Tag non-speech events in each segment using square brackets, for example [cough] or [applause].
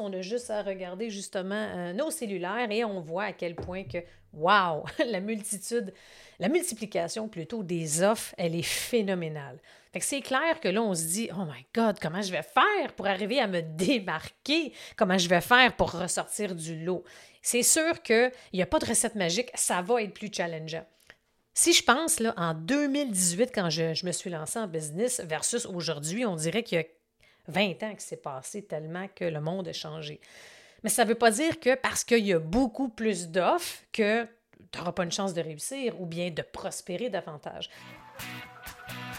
On a juste à regarder justement euh, nos cellulaires et on voit à quel point que, wow, [laughs] la multitude, la multiplication plutôt des offres, elle est phénoménale. Fait que c'est clair que là, on se dit, oh my God, comment je vais faire pour arriver à me [laughs] démarquer? Comment je vais faire pour ressortir du lot? C'est sûr qu'il n'y a pas de recette magique, ça va être plus challengeant. Si je pense là, en 2018, quand je, je me suis lancée en business, versus aujourd'hui, on dirait qu'il y a 20 ans qui s'est passé tellement que le monde a changé. Mais ça ne veut pas dire que parce qu'il y a beaucoup plus d'offres que tu n'auras pas une chance de réussir ou bien de prospérer davantage.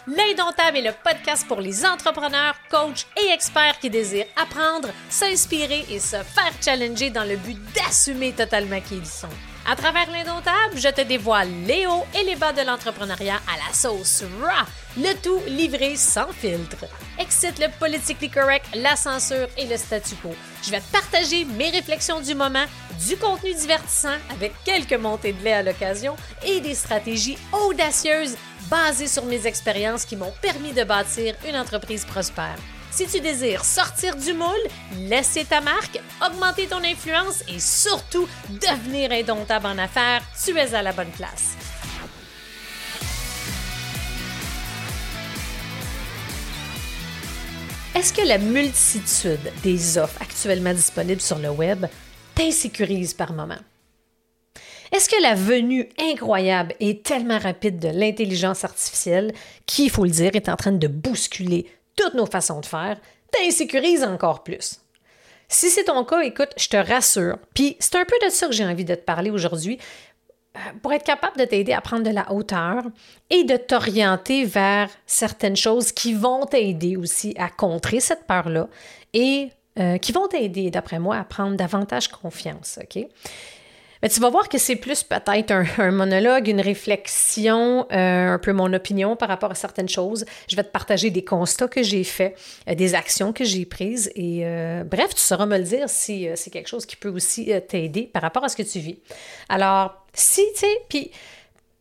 L'Indomptable est le podcast pour les entrepreneurs, coachs et experts qui désirent apprendre, s'inspirer et se faire challenger dans le but d'assumer totalement qui ils sont. À travers l'Indomptable, je te dévoile les hauts et les bas de l'entrepreneuriat à la sauce raw, le tout livré sans filtre. Excite le politically correct, la censure et le statu quo. Je vais partager mes réflexions du moment, du contenu divertissant avec quelques montées de lait à l'occasion et des stratégies audacieuses basées sur mes expériences qui m'ont permis de bâtir une entreprise prospère. Si tu désires sortir du moule, laisser ta marque, augmenter ton influence et surtout devenir indomptable en affaires, tu es à la bonne place. Est-ce que la multitude des offres actuellement disponibles sur le web t'insécurise par moment? Est-ce que la venue incroyable et tellement rapide de l'intelligence artificielle, qui, il faut le dire, est en train de bousculer toutes nos façons de faire, t'insécurise encore plus? Si c'est ton cas, écoute, je te rassure. Puis c'est un peu de ça que j'ai envie de te parler aujourd'hui pour être capable de t'aider à prendre de la hauteur et de t'orienter vers certaines choses qui vont t'aider aussi à contrer cette peur-là et euh, qui vont t'aider, d'après moi, à prendre davantage confiance. OK? Mais tu vas voir que c'est plus peut-être un, monologue, une réflexion, euh, un peu mon opinion par rapport à certaines choses. Je vais te partager des constats que j'ai faits, euh, des actions que j'ai prises et bref, tu sauras me le dire si c'est quelque chose qui peut aussi t'aider par rapport à ce que tu vis. Alors, si, tu sais, puis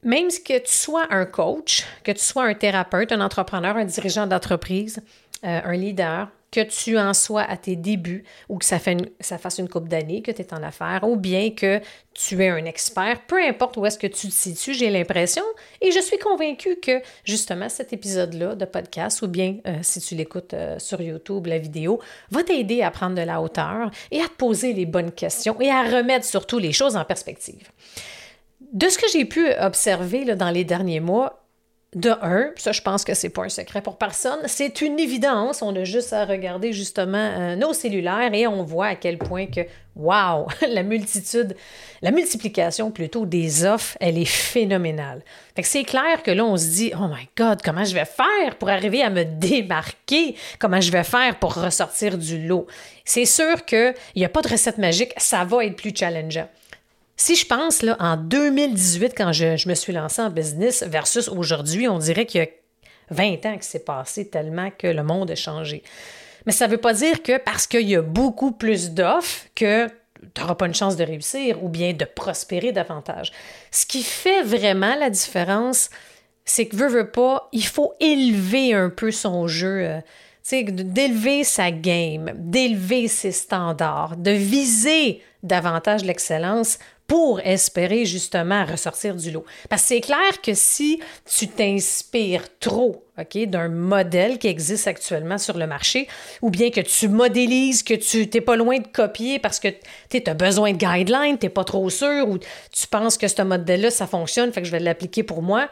même que tu sois un coach, que tu sois un thérapeute, un entrepreneur, un dirigeant d'entreprise, un leader, que tu en sois à tes débuts ou que ça, fasse une couple d'années que tu es en affaires ou bien que tu es un expert, peu importe où est-ce que tu te situes, j'ai l'impression et je suis convaincue que justement cet épisode-là de podcast ou bien euh, si tu l'écoutes euh, sur YouTube, la vidéo, va t'aider à prendre de la hauteur et à te poser les bonnes questions et à remettre surtout les choses en perspective. De ce que j'ai pu observer dans les derniers mois, de un, ça je pense que c'est pas un secret pour personne, c'est une évidence. On a juste à regarder justement euh, nos cellulaires et on voit à quel point que, wow, [laughs] la multitude, la multiplication plutôt des offres, elle est phénoménale. Fait que c'est clair que là on se dit, oh my God, comment je vais faire pour arriver à me [laughs] démarquer? Comment je vais faire pour ressortir du lot? C'est sûr qu'il n'y a pas de recette magique, ça va être plus challengeant. Si je pense là, en 2018, quand je, me suis lancée en business, versus aujourd'hui, on dirait qu'il y a 20 ans qui s'est passé tellement que le monde a changé. Mais ça ne veut pas dire que parce qu'il y a beaucoup plus d'offres que tu n'auras pas une chance de réussir ou bien de prospérer davantage. Ce qui fait vraiment la différence, c'est que veut, veut pas, il faut élever un peu son jeu. Euh, d'élever sa game, d'élever ses standards, de viser davantage l'excellence pour espérer justement ressortir du lot. Parce que c'est clair que si tu t'inspires trop d'un modèle qui existe actuellement sur le marché, ou bien que tu modélises, que tu n'es pas loin de copier parce que tu as besoin de guidelines, tu n'es pas trop sûr, ou tu penses que ce modèle-là, ça fonctionne, fait que je vais l'appliquer pour moi.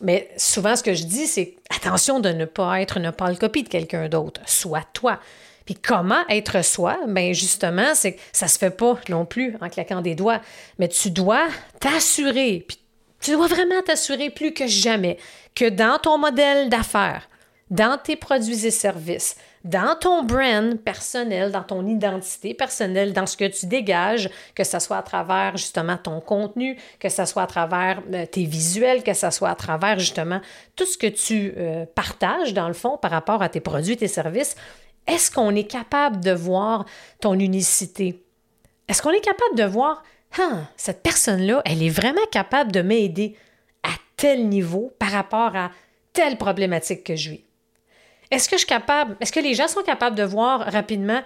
Mais souvent, ce que je dis, c'est attention de ne pas être une pâle copie de quelqu'un d'autre. Sois toi. Puis comment être soi? Bien, justement, c'est ça se fait pas non plus en claquant des doigts. Mais tu dois t'assurer, puis tu dois vraiment t'assurer plus que jamais que dans ton modèle d'affaires, dans tes produits et services, dans ton brand personnel, dans ton identité personnelle, dans ce que tu dégages, que ce soit à travers justement ton contenu, que ce soit à travers euh, tes visuels, que ce soit à travers justement tout ce que tu euh, partages dans le fond par rapport à tes produits, et tes services, est-ce qu'on est capable de voir ton unicité? Est-ce qu'on est capable de voir, hein, cette personne-là, elle est vraiment capable de m'aider à tel niveau par rapport à telle problématique que je vis? Est-ce que je suis capable, est-ce que les gens sont capables de voir rapidement,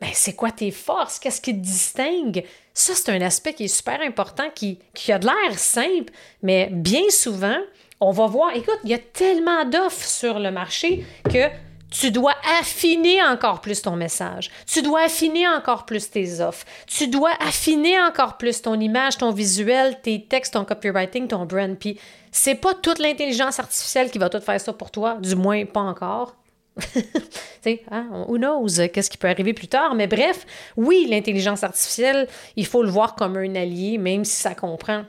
ben, c'est quoi tes forces? Qu'est-ce qui te distingue? Ça, c'est un aspect qui est super important, qui a de l'air simple, mais bien souvent, on va voir, écoute, il y a tellement d'offres sur le marché que tu dois affiner encore plus ton message. Tu dois affiner encore plus tes offres. Tu dois affiner encore plus ton image, ton visuel, tes textes, ton copywriting, ton brand. Puis c'est pas toute l'intelligence artificielle qui va tout faire ça pour toi, du moins pas encore. [laughs] hein, who knows, qu'est-ce qui peut arriver plus tard. Mais bref, oui, l'intelligence artificielle, il faut le voir comme un allié, même si ça comprend.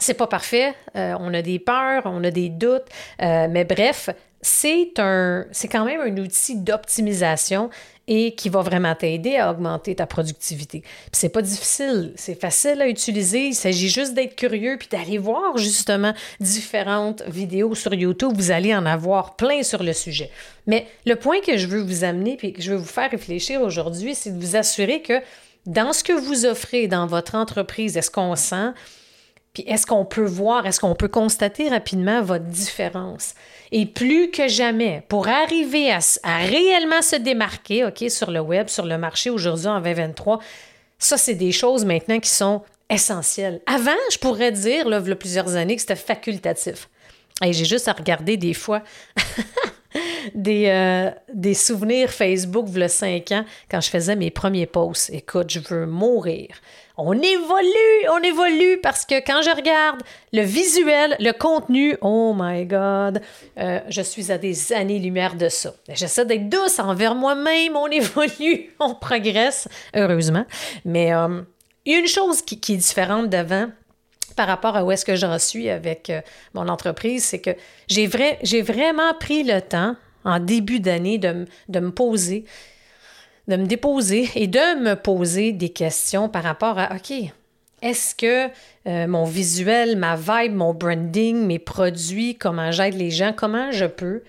C'est pas parfait, euh, on a des peurs, on a des doutes, euh, mais bref, c'est un, c'est quand même un outil d'optimisation et qui va vraiment t'aider à augmenter ta productivité. c'est pas difficile, c'est facile à utiliser. Il s'agit juste d'être curieux puis d'aller voir justement différentes vidéos sur YouTube. Vous allez en avoir plein sur le sujet. Mais le point que je veux vous amener puis que je veux vous faire réfléchir aujourd'hui, c'est de vous assurer que dans ce que vous offrez dans votre entreprise, est-ce qu'on sent puis est-ce qu'on peut voir, est-ce qu'on peut constater rapidement votre différence? Et plus que jamais, pour arriver à, réellement se démarquer, OK, sur le web, sur le marché aujourd'hui en 2023, ça, c'est des choses maintenant qui sont essentielles. Avant, je pourrais dire, là, il y a plusieurs années, que c'était facultatif. Et j'ai juste à regarder des fois [laughs] des, euh, des souvenirs Facebook, il y a cinq ans, quand je faisais mes premiers posts. Écoute, je veux mourir on évolue, on évolue parce que quand je regarde le visuel, le contenu, oh my God, euh, je suis à des années-lumière de ça. J'essaie d'être douce envers moi-même, on [laughs] évolue, on progresse, heureusement. Mais euh, une chose qui, est différente d'avant, par rapport à où est-ce que j'en suis avec euh, mon entreprise, c'est que j'ai, vraiment pris le temps en début d'année de, de me poser de me déposer et de me poser des questions par rapport à, OK, est-ce que euh, mon visuel, ma vibe, mon branding, mes produits, comment j'aide les gens, comment je peux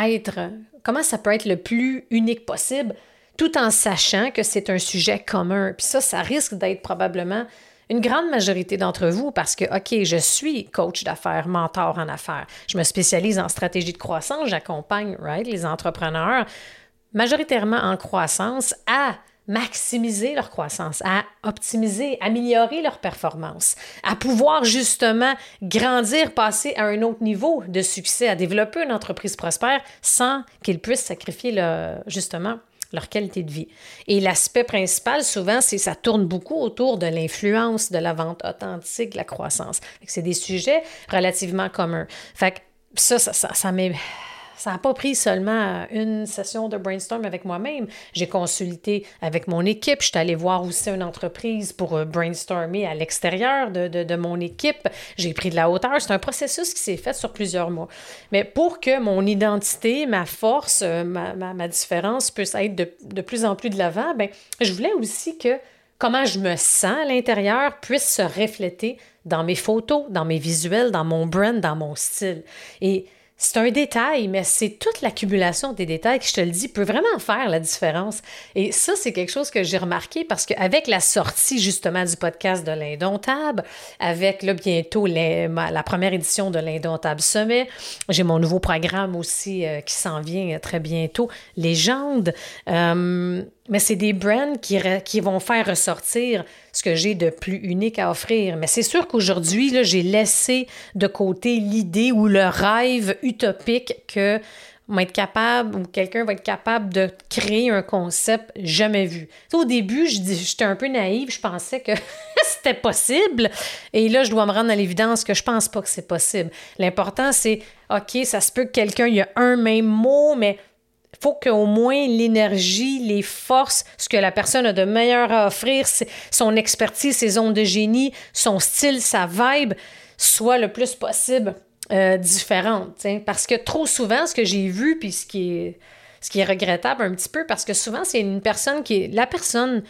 être, comment ça peut être le plus unique possible, tout en sachant que c'est un sujet commun? Puis ça, ça risque d'être probablement une grande majorité d'entre vous parce que, OK, je suis coach d'affaires, mentor en affaires. Je me spécialise en stratégie de croissance, j'accompagne right, les entrepreneurs majoritairement en croissance à maximiser leur croissance, à optimiser, améliorer leur performance, à pouvoir justement grandir, passer à un autre niveau de succès, à développer une entreprise prospère sans qu'ils puissent sacrifier justement leur qualité de vie. Et l'aspect principal, souvent, c'est ça tourne beaucoup autour de l'influence, de la vente authentique, de la croissance. C'est des sujets relativement communs. Fait que ça, ça, ça, ça m'est ça n'a pas pris seulement une session de brainstorm avec moi-même. J'ai consulté avec mon équipe. Je suis allée voir aussi une entreprise pour euh, brainstormer à l'extérieur de, mon équipe. J'ai pris de la hauteur. C'est un processus qui s'est fait sur plusieurs mois. Mais pour que mon identité, ma force, euh, ma, différence puisse être de, plus en plus de l'avant, ben, je voulais aussi que comment je me sens à l'intérieur puisse se refléter dans mes photos, dans mes visuels, dans mon brand, dans mon style. Et c'est un détail, mais c'est toute l'accumulation des détails qui, je te le dis, peut vraiment faire la différence. Et ça, c'est quelque chose que j'ai remarqué parce qu'avec la sortie justement du podcast de l'Indomptable, avec là, bientôt la première édition de l'Indomptable Sommet, j'ai mon nouveau programme aussi euh, qui s'en vient très bientôt, Légende. Euh, mais c'est des brands qui, vont faire ressortir ce que j'ai de plus unique à offrir. Mais c'est sûr qu'aujourd'hui, j'ai laissé de côté l'idée ou le rêve utopique que être capable ou quelqu'un va être capable de créer un concept jamais vu. au début, j'étais un peu naïve, je pensais que [laughs] c'était possible. Et là, je dois me rendre à l'évidence que je pense pas que c'est possible. L'important, c'est, OK, ça se peut que quelqu'un, il y a un même mot, mais faut qu'au moins l'énergie, les forces, ce que la personne a de meilleur à offrir, son expertise, ses ondes de génie, son style, sa vibe, soit le plus possible euh, différente. Parce que trop souvent, ce que j'ai vu, puis ce qui est, ce qui est regrettable un petit peu, parce que souvent, c'est une personne qui est la personne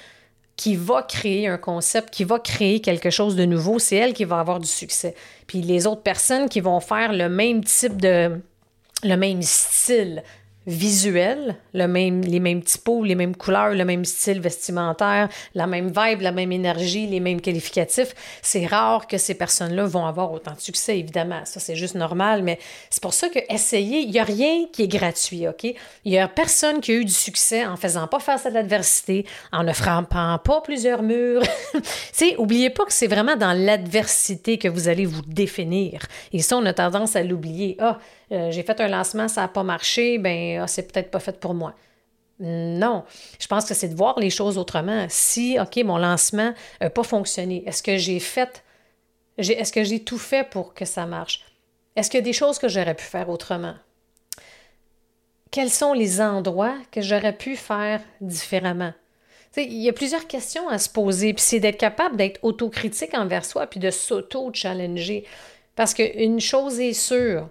qui va créer un concept, qui va créer quelque chose de nouveau, c'est elle qui va avoir du succès. Puis les autres personnes qui vont faire le même type de, le même style, visuel, les mêmes typos, les mêmes couleurs, le même style vestimentaire, la même vibe, la même énergie, les mêmes qualificatifs, c'est rare que ces personnes-là vont avoir autant de succès, évidemment. Ça, c'est juste normal, mais c'est pour ça que essayer, il n'y a rien qui est gratuit, OK? Il n'y a personne qui a eu du succès en faisant pas face à l'adversité, en ne frappant pas plusieurs murs. [laughs] tu oubliez pas que c'est vraiment dans l'adversité que vous allez vous définir. Et ça, on a tendance à l'oublier. Ah, euh, j'ai fait un lancement, ça n'a pas marché, ben ah, c'est peut-être pas fait pour moi. Non, je pense que c'est de voir les choses autrement. Si, OK, mon lancement n'a pas fonctionné, est-ce que j'ai fait, est-ce que j'ai tout fait pour que ça marche? Est-ce qu'il y a des choses que j'aurais pu faire autrement? Quels sont les endroits que j'aurais pu faire différemment? il y a plusieurs questions à se poser, puis c'est d'être capable d'être autocritique envers soi, puis de s'auto-challenger. Parce qu'une chose est sûre,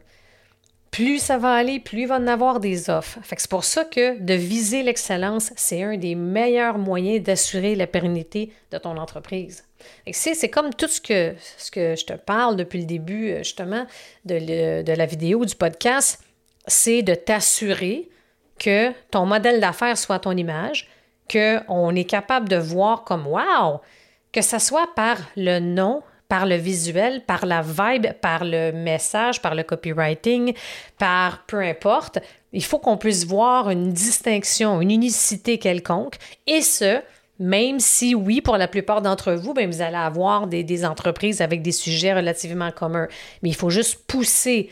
plus ça va aller, plus il va en avoir des offres. c'est pour ça que de viser l'excellence, c'est un des meilleurs moyens d'assurer la pérennité de ton entreprise. C'est comme tout ce que, je te parle depuis le début, euh, justement, de, la vidéo, du podcast, c'est de t'assurer que ton modèle d'affaires soit ton image, qu'on est capable de voir comme wow, que ce soit par le nom par le visuel, par la vibe, par le message, par le copywriting, par peu importe. Il faut qu'on puisse voir une distinction, une unicité quelconque, et ce, même si, oui, pour la plupart d'entre vous, bien, vous allez avoir des, des, entreprises avec des sujets relativement communs. Mais il faut juste pousser.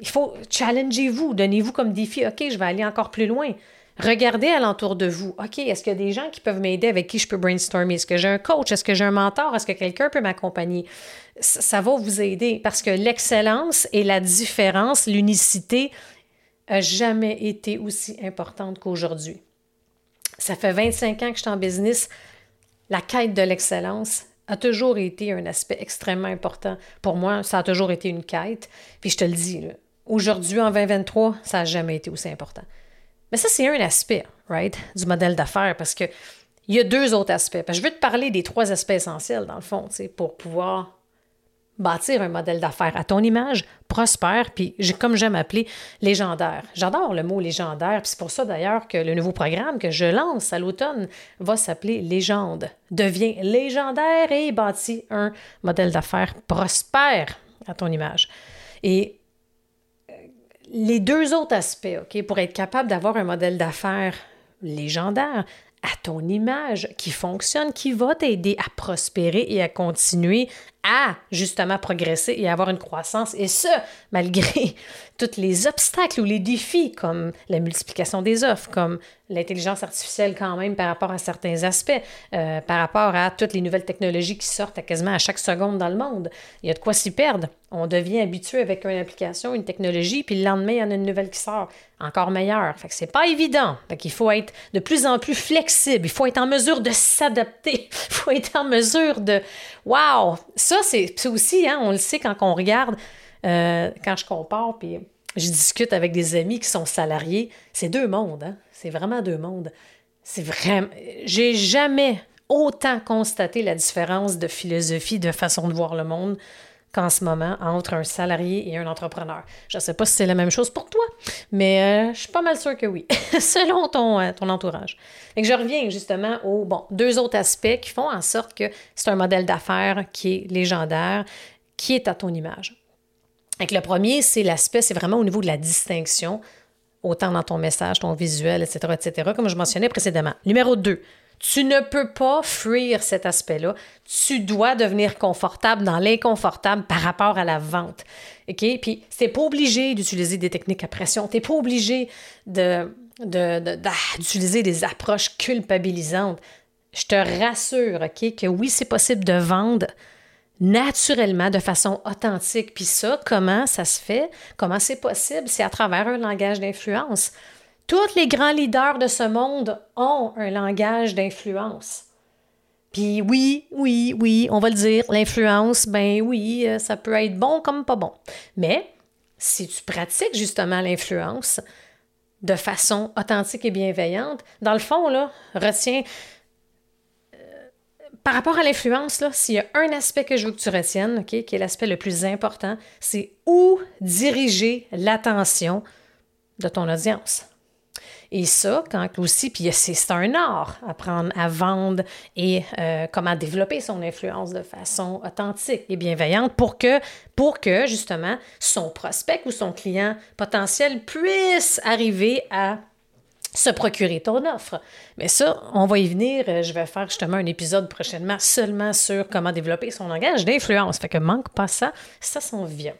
Il faut challenger vous, donnez-vous comme défi, OK, je vais aller encore plus loin. Regardez alentour de vous. OK, est-ce qu'il y a des gens qui peuvent m'aider avec qui je peux brainstormer? Est-ce que j'ai un coach? Est-ce que j'ai un mentor? Est-ce que quelqu'un peut m'accompagner? Ça va vous aider parce que l'excellence et la différence, l'unicité, n'a jamais été aussi importante qu'aujourd'hui. Ça fait 25 ans que je suis en business. La quête de l'excellence a toujours été un aspect extrêmement important. Pour moi, ça a toujours été une quête. Puis je te le dis, aujourd'hui, en 2023, ça n'a jamais été aussi important. Mais ça, c'est un aspect, right, du modèle d'affaires parce que il y a deux autres aspects. je veux te parler des trois aspects essentiels, dans le fond, pour pouvoir bâtir un modèle d'affaires à ton image, prospère, puis comme j'aime appeler, légendaire. J'adore le mot légendaire, puis c'est pour ça d'ailleurs que le nouveau programme que je lance à l'automne va s'appeler Légende. Deviens légendaire et bâtis un modèle d'affaires prospère à ton image. Et les deux autres aspects, OK, pour être capable d'avoir un modèle d'affaires légendaire à ton image qui fonctionne, qui va t'aider à prospérer et à continuer à justement progresser et avoir une croissance, et ce, malgré [laughs] tous les obstacles ou les défis comme la multiplication des offres, comme l'intelligence artificielle quand même par rapport à certains aspects, euh, par rapport à toutes les nouvelles technologies qui sortent à quasiment à chaque seconde dans le monde. Il y a de quoi s'y perdre. On devient habitué avec une application, une technologie, puis le lendemain, il y en a une nouvelle qui sort, encore meilleure. Fait que c'est pas évident. Fait qu'il faut être de plus en plus flexible. Il faut être en mesure de s'adapter. [laughs] Il faut être en mesure de... Wow! C'est aussi, hein, on le sait quand on regarde euh, quand je compare, puis je discute avec des amis qui sont salariés, c'est deux mondes, hein? C'est vraiment deux mondes. C'est vraiment. J'ai jamais autant constaté la différence de philosophie, de façon de voir le monde qu'en ce moment entre un salarié et un entrepreneur. Je ne sais pas si c'est la même chose pour toi, mais euh, je suis pas mal sûre que oui, [laughs] selon ton, euh, ton entourage. Et je reviens justement aux deux autres aspects qui font en sorte que c'est un modèle d'affaires qui est légendaire, qui est à ton image. Donc, le premier, c'est l'aspect, c'est vraiment au niveau de la distinction, autant dans ton message, ton visuel, etc., etc., comme je mentionnais précédemment. Numéro 2, tu ne peux pas fuir cet aspect-là. Tu dois devenir confortable dans l'inconfortable par rapport à la vente. OK? Puis, c'est pas obligé d'utiliser des techniques à pression. Tu n'es pas obligé de, d'utiliser des approches culpabilisantes. Je te rassure, OK, que oui, c'est possible de vendre naturellement, de façon authentique. Puis ça, comment ça se fait? Comment c'est possible? C'est à travers un langage d'influence. Tous les grands leaders de ce monde ont un langage d'influence. Puis oui, oui, oui, on va le dire, l'influence, ben oui, euh, ça peut être bon comme pas bon. Mais si tu pratiques justement l'influence de façon authentique et bienveillante, dans le fond, là, retiens, par rapport à l'influence, s'il y a un aspect que je veux que tu retiennes, qui est l'aspect le plus important, c'est où diriger l'attention de ton audience. Et ça, quand aussi, puis c'est un art, apprendre à vendre et euh, comment développer son influence de façon authentique et bienveillante pour que, justement, son prospect ou son client potentiel puisse arriver à se procurer ton offre. Mais ça, on va y venir. Je vais faire justement un épisode prochainement seulement sur comment développer son langage d'influence. Fait que manque pas ça, ça s'en vient.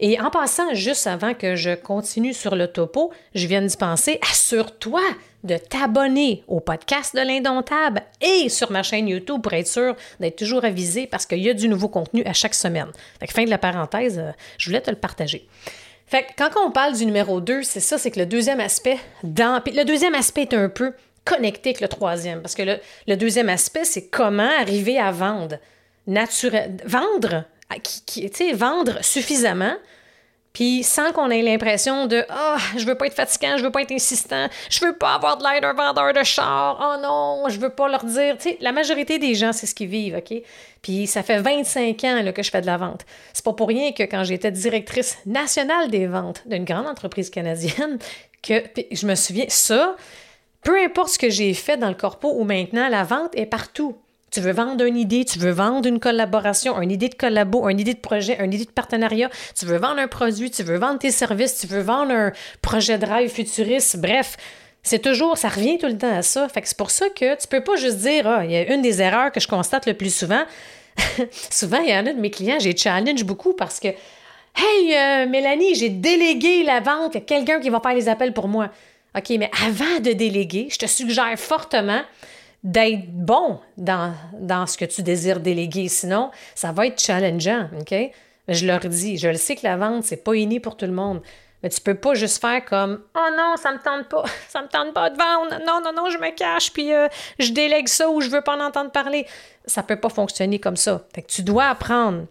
Et en passant, juste avant que je continue sur le topo, je viens d'y penser, assure-toi de t'abonner au podcast de l'Indomptable et sur ma chaîne YouTube pour être sûr d'être toujours avisé parce qu'il y a du nouveau contenu à chaque semaine. Fait que fin de la parenthèse, euh, je voulais te le partager. Fait que quand on parle du numéro 2, c'est ça, c'est que le deuxième aspect, dans, le deuxième aspect est un peu connecté avec le troisième, parce que le, deuxième aspect, c'est comment arriver à vendre naturel, vendre qui, qui vendre suffisamment, puis sans qu'on ait l'impression de Ah, oh, je veux pas être fatigant, je veux pas être insistant, je veux pas avoir de l'aide vendeur de char, oh non, je veux pas leur dire. Tu sais, la majorité des gens, c'est ce qu'ils vivent, OK? Puis ça fait 25 ans là, que je fais de la vente. C'est pas pour rien que quand j'étais directrice nationale des ventes d'une grande entreprise canadienne, que je me souviens, ça, peu importe ce que j'ai fait dans le corpo ou maintenant, la vente est partout. Tu veux vendre une idée, tu veux vendre une collaboration, une idée de collabo, une idée de projet, une idée de partenariat, tu veux vendre un produit, tu veux vendre tes services, tu veux vendre un projet de drive futuriste, bref. C'est toujours, ça revient tout le temps à ça. Fait que c'est pour ça que tu peux pas juste dire, ah, il y a une des erreurs que je constate le plus souvent. [laughs] souvent, il y en a de mes clients, j'ai challenge beaucoup parce que, hey, euh, Mélanie, j'ai délégué la vente à quelqu'un qui va faire les appels pour moi. OK, mais avant de déléguer, je te suggère fortement d'être bon dans, dans ce que tu désires déléguer. Sinon, ça va être challengeant, OK? Je leur dis, je le sais que la vente, c'est pas inné pour tout le monde. Mais tu peux pas juste faire comme Oh non, ça me tente pas, [laughs] ça me tente pas de vendre. Non, non, non, je me cache, puis euh, je délègue ça ou je veux pas en entendre parler. Ça peut pas fonctionner comme ça. Que tu dois apprendre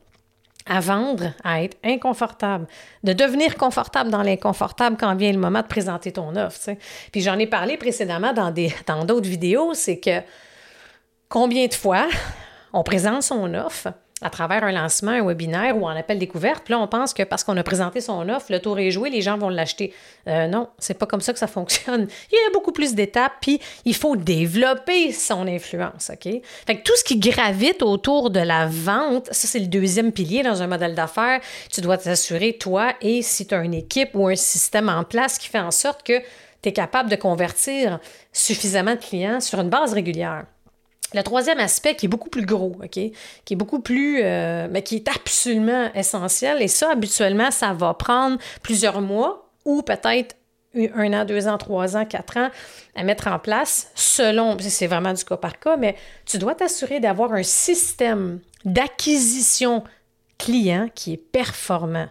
à vendre, à être inconfortable, de devenir confortable dans l'inconfortable quand vient le moment de présenter ton offre. Puis j'en ai parlé précédemment [laughs] dans d'autres vidéos, c'est que combien de fois on présente son offre, à travers un lancement, un webinaire ou un appel découverte. Puis là, on pense que parce qu'on a présenté son offre, le tour est joué, les gens vont l'acheter. Euh, non, c'est pas comme ça que ça fonctionne. [laughs] Il y a beaucoup plus d'étapes, puis il faut développer son influence, OK? Fait que tout ce qui gravite autour de la vente, ça, c'est le deuxième pilier dans un modèle d'affaires. Tu dois t'assurer, toi, et si tu as une équipe ou un système en place qui fait en sorte que tu es capable de convertir suffisamment de clients sur une base régulière. Le troisième aspect qui est beaucoup plus gros, OK? Qui est beaucoup plus, euh, mais qui est absolument essentiel. Et ça, habituellement, ça va prendre plusieurs mois ou peut-être un an, deux ans, trois ans, quatre ans à mettre en place selon, c'est vraiment du cas par cas, mais tu dois t'assurer d'avoir un système d'acquisition client qui est performant.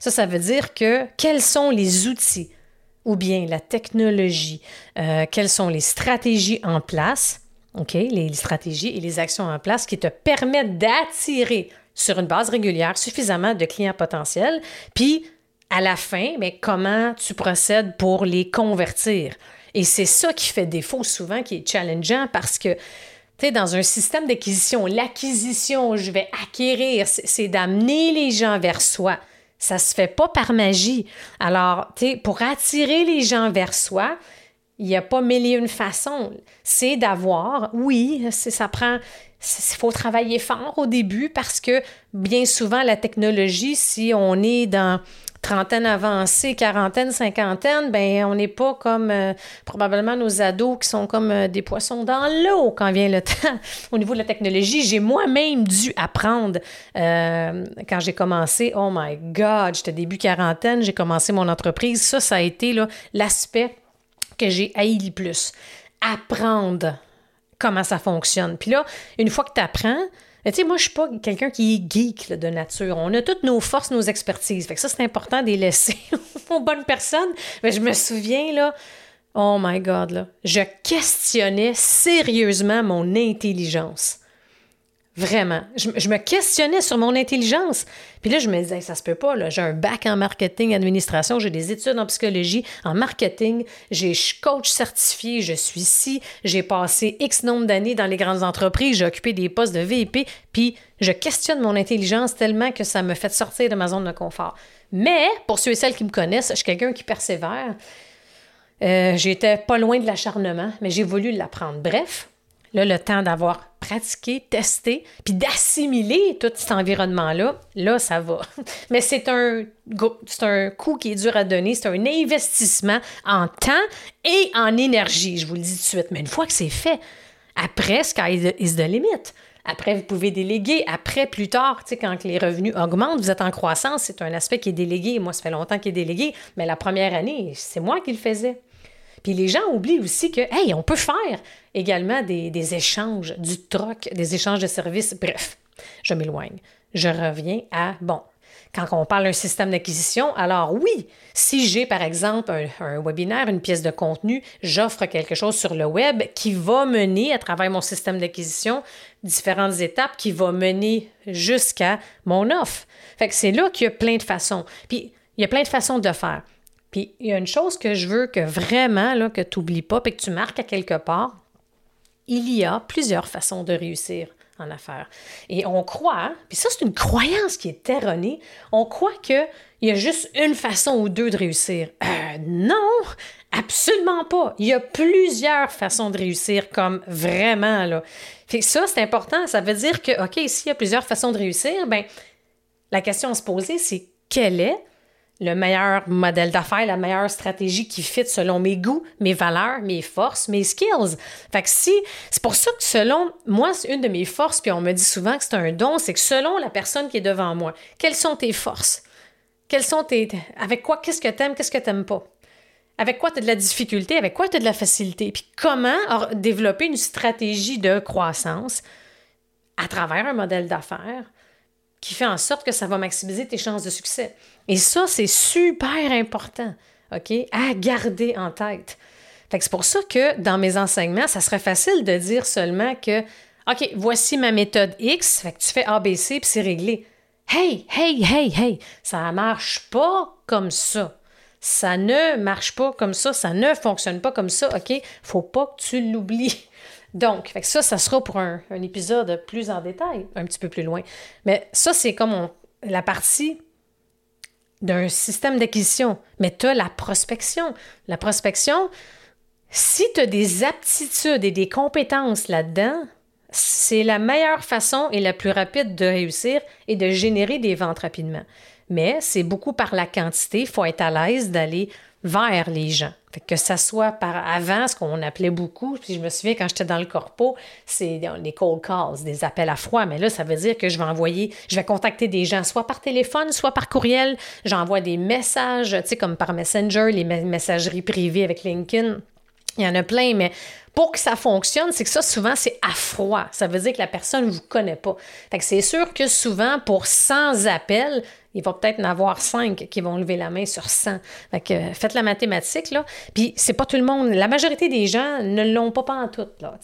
Ça, ça veut dire que quels sont les outils ou bien la technologie, euh, quelles sont les stratégies en place OK, les stratégies et les actions en place qui te permettent d'attirer sur une base régulière suffisamment de clients potentiels, puis à la fin, mais comment tu procèdes pour les convertir? Et c'est ça qui fait défaut souvent, qui est challengeant parce que, tu dans un système d'acquisition, l'acquisition, je vais acquérir, c'est d'amener les gens vers soi. Ça se fait pas par magie. Alors, tu pour attirer les gens vers soi, il n'y a pas mille et une façons. C'est d'avoir, oui, ça prend, il faut travailler fort au début parce que bien souvent, la technologie, si on est dans trentaine avancée, quarantaine, cinquantaine, ben on n'est pas comme euh, probablement nos ados qui sont comme euh, des poissons dans l'eau quand vient le [laughs] temps. Au niveau de la technologie, j'ai moi-même dû apprendre euh, quand j'ai commencé. Oh my God, j'étais début quarantaine, j'ai commencé mon entreprise. Ça, ça a été l'aspect que j'ai haï plus. Apprendre comment ça fonctionne. Puis là, une fois que tu apprends, tu sais, moi, je suis pas quelqu'un qui est geek de nature. On a toutes nos forces, nos expertises. Fait que ça, c'est important de les laisser [laughs] aux bonnes personnes. Mais je me souviens, là, oh my God, là, je questionnais sérieusement mon intelligence. Vraiment. Je, me questionnais sur mon intelligence. Puis là, je me disais, ça se peut pas. J'ai un bac en marketing, administration, j'ai des études en psychologie, en marketing, j'ai coach certifié, je suis ici, j'ai passé X nombre d'années dans les grandes entreprises, j'ai occupé des postes de VIP, puis je questionne mon intelligence tellement que ça me fait sortir de ma zone de confort. Mais, pour ceux et celles qui me connaissent, je suis quelqu'un qui persévère. Euh, J'étais pas loin de l'acharnement, mais j'ai voulu l'apprendre. Bref, là, le temps d'avoir pratiqué, testé, puis d'assimiler tout cet environnement-là, là, ça va. [laughs] Mais c'est un, c'est un coût qui est dur à donner, c'est un investissement en temps et en énergie, je vous le dis tout de suite. Mais une fois que c'est fait, après, sky is the limit. Après, vous pouvez déléguer. Après, plus tard, quand les revenus augmentent, vous êtes en croissance, c'est un aspect qui est délégué. Moi, ça fait longtemps qu'il est délégué, mais la première année, c'est moi qui le faisais. Puis les gens oublient aussi que, hey, on peut faire également des, échanges, du troc, des échanges de services. Bref, je m'éloigne. Je reviens à, bon, quand on parle d'un système d'acquisition, alors oui, si j'ai par exemple un, webinaire, une pièce de contenu, j'offre quelque chose sur le web qui va mener à travers mon système d'acquisition différentes étapes qui va mener jusqu'à mon offre. Fait que c'est là qu'il y a plein de façons. Puis il y a plein de façons de faire. Puis il y a une chose que je veux que vraiment, là, que tu n'oublies pas, et que tu marques à quelque part, il y a plusieurs façons de réussir en affaires. Et on croit, puis ça c'est une croyance qui est erronée, on croit qu'il y a juste une façon ou deux de réussir. Euh, non, absolument pas. Il y a plusieurs façons de réussir, comme vraiment, là. Fait ça, c'est important. Ça veut dire que, OK, s'il y a plusieurs façons de réussir, ben la question à se poser, c'est quel est le meilleur modèle d'affaires, la meilleure stratégie qui fit selon mes goûts, mes valeurs, mes forces, mes skills. Fait que si, c'est pour ça que selon moi, c'est une de mes forces, puis on me dit souvent que c'est un don, c'est que selon la personne qui est devant moi, quelles sont tes forces? Quelles sont tes. Avec quoi, qu'est-ce que t'aimes, qu'est-ce que t'aimes pas? Avec quoi tu as de la difficulté, avec quoi tu as de la facilité, puis comment développer une stratégie de croissance à travers un modèle d'affaires qui fait en sorte que ça va maximiser tes chances de succès. Et ça, c'est super important, OK, à garder en tête. c'est pour ça que dans mes enseignements, ça serait facile de dire seulement que, OK, voici ma méthode X, fait que tu fais ABC puis c'est réglé. Hey, hey, hey, hey, ça marche pas comme ça. Ça ne marche pas comme ça, ça ne fonctionne pas comme ça, OK? Faut pas que tu l'oublies. Donc, fait ça, ça sera pour un, épisode plus en détail, un petit peu plus loin. Mais ça, c'est comme la partie d'un système d'acquisition, mais tu as la prospection. La prospection, si tu as des aptitudes et des compétences là-dedans, c'est la meilleure façon et la plus rapide de réussir et de générer des ventes rapidement. Mais c'est beaucoup par la quantité. Il faut être à l'aise d'aller vers les gens. que ça soit par avant, ce qu'on appelait beaucoup, puis je me souviens quand j'étais dans le corpo, c'est des cold calls, des appels à froid, mais là, ça veut dire que je vais envoyer, je vais contacter des gens, soit par téléphone, soit par courriel, j'envoie des messages, tu sais, comme par Messenger, les messageries privées avec LinkedIn. Il y en a plein, mais pour que ça fonctionne, c'est que ça, souvent, c'est à froid. Ça veut dire que la personne ne vous connaît pas. Fait c'est sûr que souvent, pour 100 appels, il va peut-être en avoir 5 qui vont lever la main sur 100. Fait que faites la mathématique, là. Puis c'est pas tout le monde. La majorité des gens ne l'ont pas, en tout, là.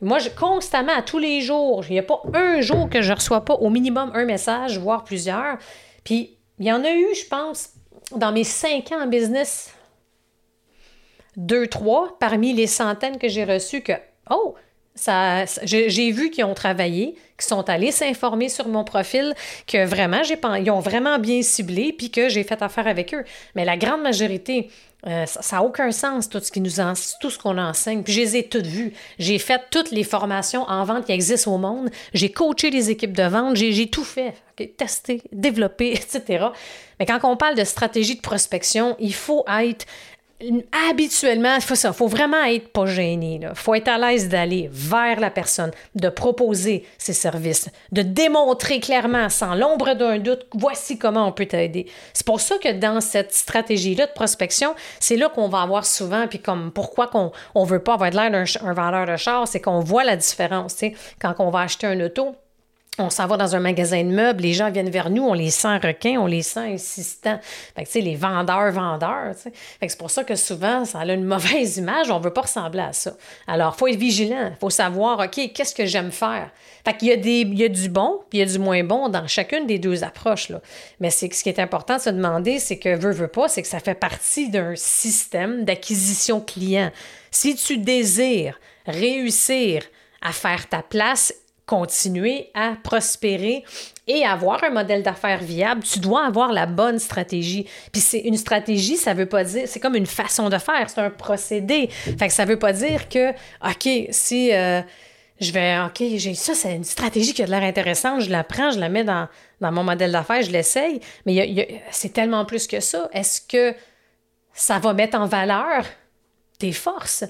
Moi, je, constamment, à tous les jours, il n'y a pas un jour que je ne reçois pas au minimum un message, voire plusieurs. Puis il y en a eu, je pense, dans mes 5 ans en business, deux, trois parmi les centaines que j'ai reçues que, oh, ça, j'ai vu qu'ils ont travaillé, qu'ils sont allés s'informer sur mon profil, que vraiment, j'ai, ils ont vraiment bien ciblé, puis que j'ai fait affaire avec eux. Mais la grande majorité, euh, ça n'a aucun sens, tout ce, qui nous tout ce qu'on enseigne. Puis je les ai toutes vues. J'ai fait toutes les formations en vente qui existent au monde. J'ai coaché les équipes de vente. J'ai, tout fait. testé, développé, [laughs] etc. Mais quand on parle de stratégie de prospection, il faut être habituellement, faut ça, faut vraiment être pas gêné. Il faut être à l'aise d'aller vers la personne, de proposer ses services, de démontrer clairement, sans l'ombre d'un doute, voici comment on peut t'aider. C'est pour ça que dans cette stratégie-là de prospection, c'est là qu'on va avoir souvent, puis comme pourquoi qu'on on veut pas avoir l'air d'un vendeur de char, c'est qu'on voit la différence. Quand on va acheter un auto, on s'en va dans un magasin de meubles, les gens viennent vers nous, on les sent requins, on les sent insistants. Fait que, tu sais, les vendeurs, vendeurs, tu sais. C'est pour ça que souvent, ça a une mauvaise image, on veut pas ressembler à ça. Alors, faut être vigilant, il faut savoir, OK, qu'est-ce que j'aime faire? Fait qu'il y a, des, il y a du bon, puis il y a du moins bon dans chacune des deux approches, là. Mais c'est ce qui est important de se demander, c'est que, veut, veut pas, c'est que ça fait partie d'un système d'acquisition client. Si tu désires réussir à faire ta place continuer à prospérer et avoir un modèle d'affaires viable, tu dois avoir la bonne stratégie. Puis c'est une stratégie, ça veut pas dire, c'est comme une façon de faire, c'est un procédé. Fait que ça veut pas dire que, OK, si euh, je vais, OK, j'ai ça, c'est une stratégie qui a l'air intéressante, je la prends, je la mets dans, dans mon modèle d'affaires, je l'essaye, mais c'est tellement plus que ça. Est-ce que ça va mettre en valeur tes forces?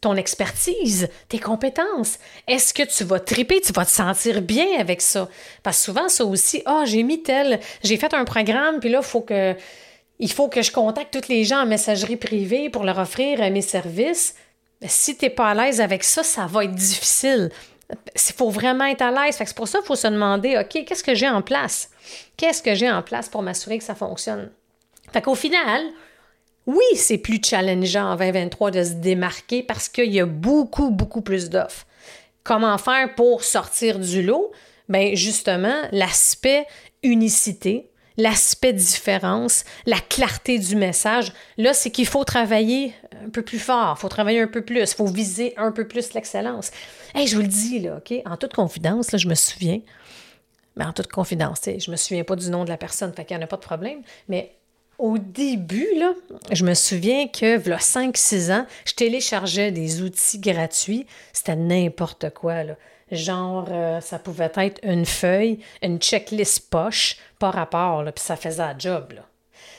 Ton expertise, tes compétences. Est-ce que tu vas triper, tu vas te sentir bien avec ça? Parce souvent, ça aussi, ah, j'ai mis tel, j'ai fait un programme, puis là, faut que, il faut que je contacte tous les gens en messagerie privée pour leur offrir mes services. Si tu n'es pas à l'aise avec ça, ça va être difficile. Il faut vraiment être à l'aise. C'est pour ça qu'il faut se demander, OK, qu'est-ce que j'ai en place? Qu'est-ce que j'ai en place pour m'assurer que ça fonctionne? Fait qu'au final, oui, c'est plus challengeant en 2023 de se démarquer parce qu'il y a beaucoup, beaucoup plus d'offres. Comment faire pour sortir du lot? Bien, justement, l'aspect unicité, l'aspect différence, la clarté du message. Là, c'est qu'il faut travailler un peu plus fort, il faut travailler un peu plus, il faut viser un peu plus l'excellence. Hey, je vous le dis, là? En toute confidence, là, je me souviens, mais en toute confidence, je me souviens pas du nom de la personne, fait qu'il n'y en a pas de problème, mais au début, là, je me souviens que, voilà 5-6 ans, je téléchargeais des outils gratuits. C'était n'importe quoi, là. Genre, euh, ça pouvait être une feuille, une checklist poche, par rapport, là, puis ça faisait un job, là.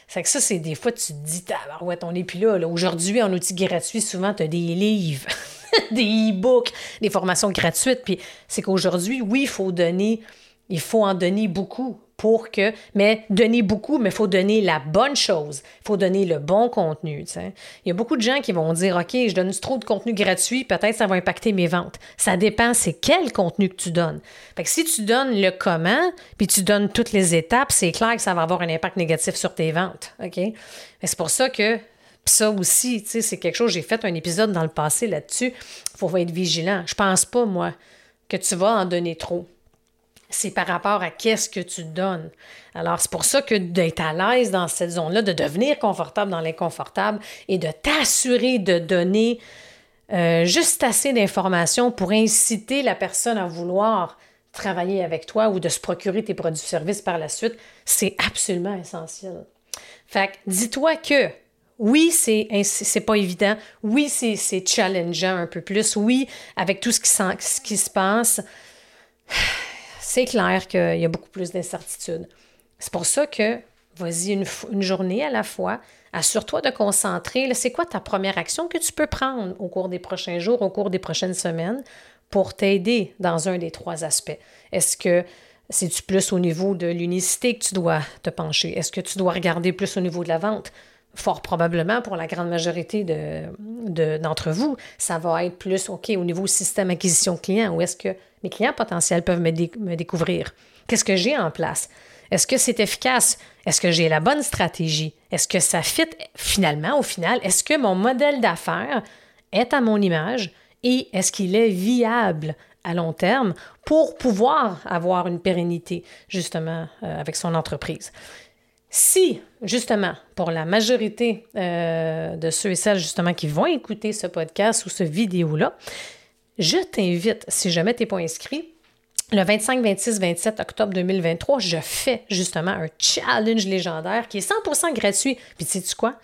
C'est que ça, c'est des fois, tu te dis, ouais, on n'est plus là. là. Aujourd'hui, en outils gratuits, souvent, tu as des livres, [laughs] des e-books, des formations gratuites. Puis c'est qu'aujourd'hui, oui, il faut donner, il faut en donner beaucoup pour que, mais donner beaucoup, mais il faut donner la bonne chose. Il faut donner le bon contenu. Il y a beaucoup de gens qui vont dire, OK, je donne trop de contenu gratuit, peut-être ça va impacter mes ventes. Ça dépend, c'est quel contenu que tu donnes. Fait si tu donnes le comment, puis tu donnes toutes les étapes, c'est clair que ça va avoir un impact négatif sur tes ventes. OK? C'est pour ça que ça aussi, c'est quelque chose, j'ai fait un épisode dans le passé là-dessus. Il faut être vigilant. Je pense pas, moi, que tu vas en donner trop c'est par rapport à qu'est-ce que tu donnes. Alors, c'est pour ça que d'être à l'aise dans cette zone-là, de devenir confortable dans l'inconfortable et de t'assurer de donner euh, juste assez d'informations pour inciter la personne à vouloir travailler avec toi ou de se procurer tes produits-services par la suite, c'est absolument essentiel. Fait dis-toi que oui, c'est, c'est pas évident. Oui, c'est, challengeant un peu plus. Oui, avec tout ce qui, ce qui se passe c'est clair qu'il y a beaucoup plus d'incertitudes. C'est pour ça que vas-y une, journée à la fois. Assure-toi de concentrer. C'est quoi ta première action que tu peux prendre au cours des prochains jours, au cours des prochaines semaines pour t'aider dans un des trois aspects? Est-ce que c'est-tu plus au niveau de l'unicité que tu dois te pencher? Est-ce que tu dois regarder plus au niveau de la vente? Fort probablement, pour la grande majorité d'entre vous, ça va être plus, OK, au niveau système acquisition client, ou est-ce que mes clients potentiels peuvent me, découvrir. Qu'est-ce que j'ai en place? Est-ce que c'est efficace? Est-ce que j'ai la bonne stratégie? Est-ce que ça fit finalement, au final? Est-ce que mon modèle d'affaires est à mon image? Et est-ce qu'il est viable à long terme pour pouvoir avoir une pérennité justement euh, avec son entreprise? Si, justement, pour la majorité euh, de ceux et celles justement qui vont écouter ce podcast ou ce vidéo-là, je t'invite, si jamais tu n'es pas inscrit, le 25, 26, 27 octobre 2023, je fais justement un challenge légendaire qui est 100% gratuit. Puis tu sais quoi?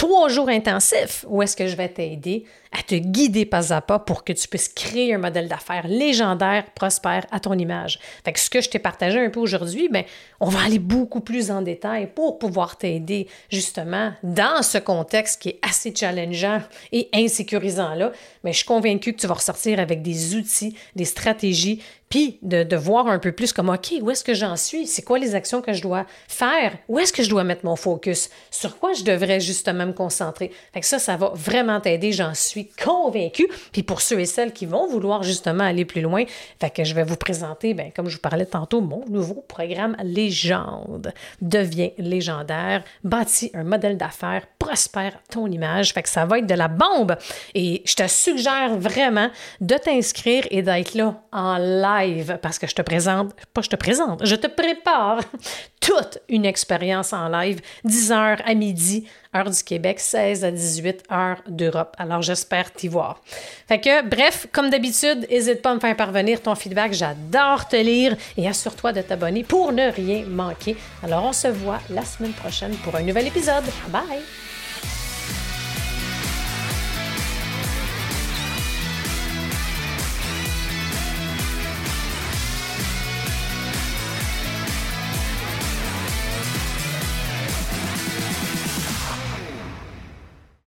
Trois jours intensifs où est-ce que je vais t'aider à te guider pas à pas pour que tu puisses créer un modèle d'affaires légendaire, prospère à ton image. Fait que ce que je t'ai partagé un peu aujourd'hui, ben, on va aller beaucoup plus en détail pour pouvoir t'aider justement dans ce contexte qui est assez challengeant et insécurisant là. Mais je suis convaincue que tu vas ressortir avec des outils, des stratégies, puis de, voir un peu plus comme, OK, où est-ce que j'en suis? C'est quoi les actions que je dois faire? Où est-ce que je dois mettre mon focus? Sur quoi je devrais justement me concentrer? Fait que ça, ça va vraiment t'aider, j'en suis convaincue. Puis pour ceux et celles qui vont vouloir justement aller plus loin, fait que je vais vous présenter, bien, comme je vous parlais tantôt, mon nouveau programme Légende. Devient légendaire, bâti un modèle d'affaires, prospère ton image. Fait que ça va être de la bombe. Et je te suggère vraiment de t'inscrire et d'être là en live parce que je te présente, pas je te présente, je te prépare [laughs] toute une expérience en live, 10h à midi, heure du Québec, 16 à 18 heures d'Europe. Alors j'espère t'y voir. Fait que, bref, comme d'habitude, n'hésite pas à me faire parvenir ton feedback. J'adore te lire et assure-toi de t'abonner pour ne rien manquer. Alors on se voit la semaine prochaine pour un nouvel épisode. Bye!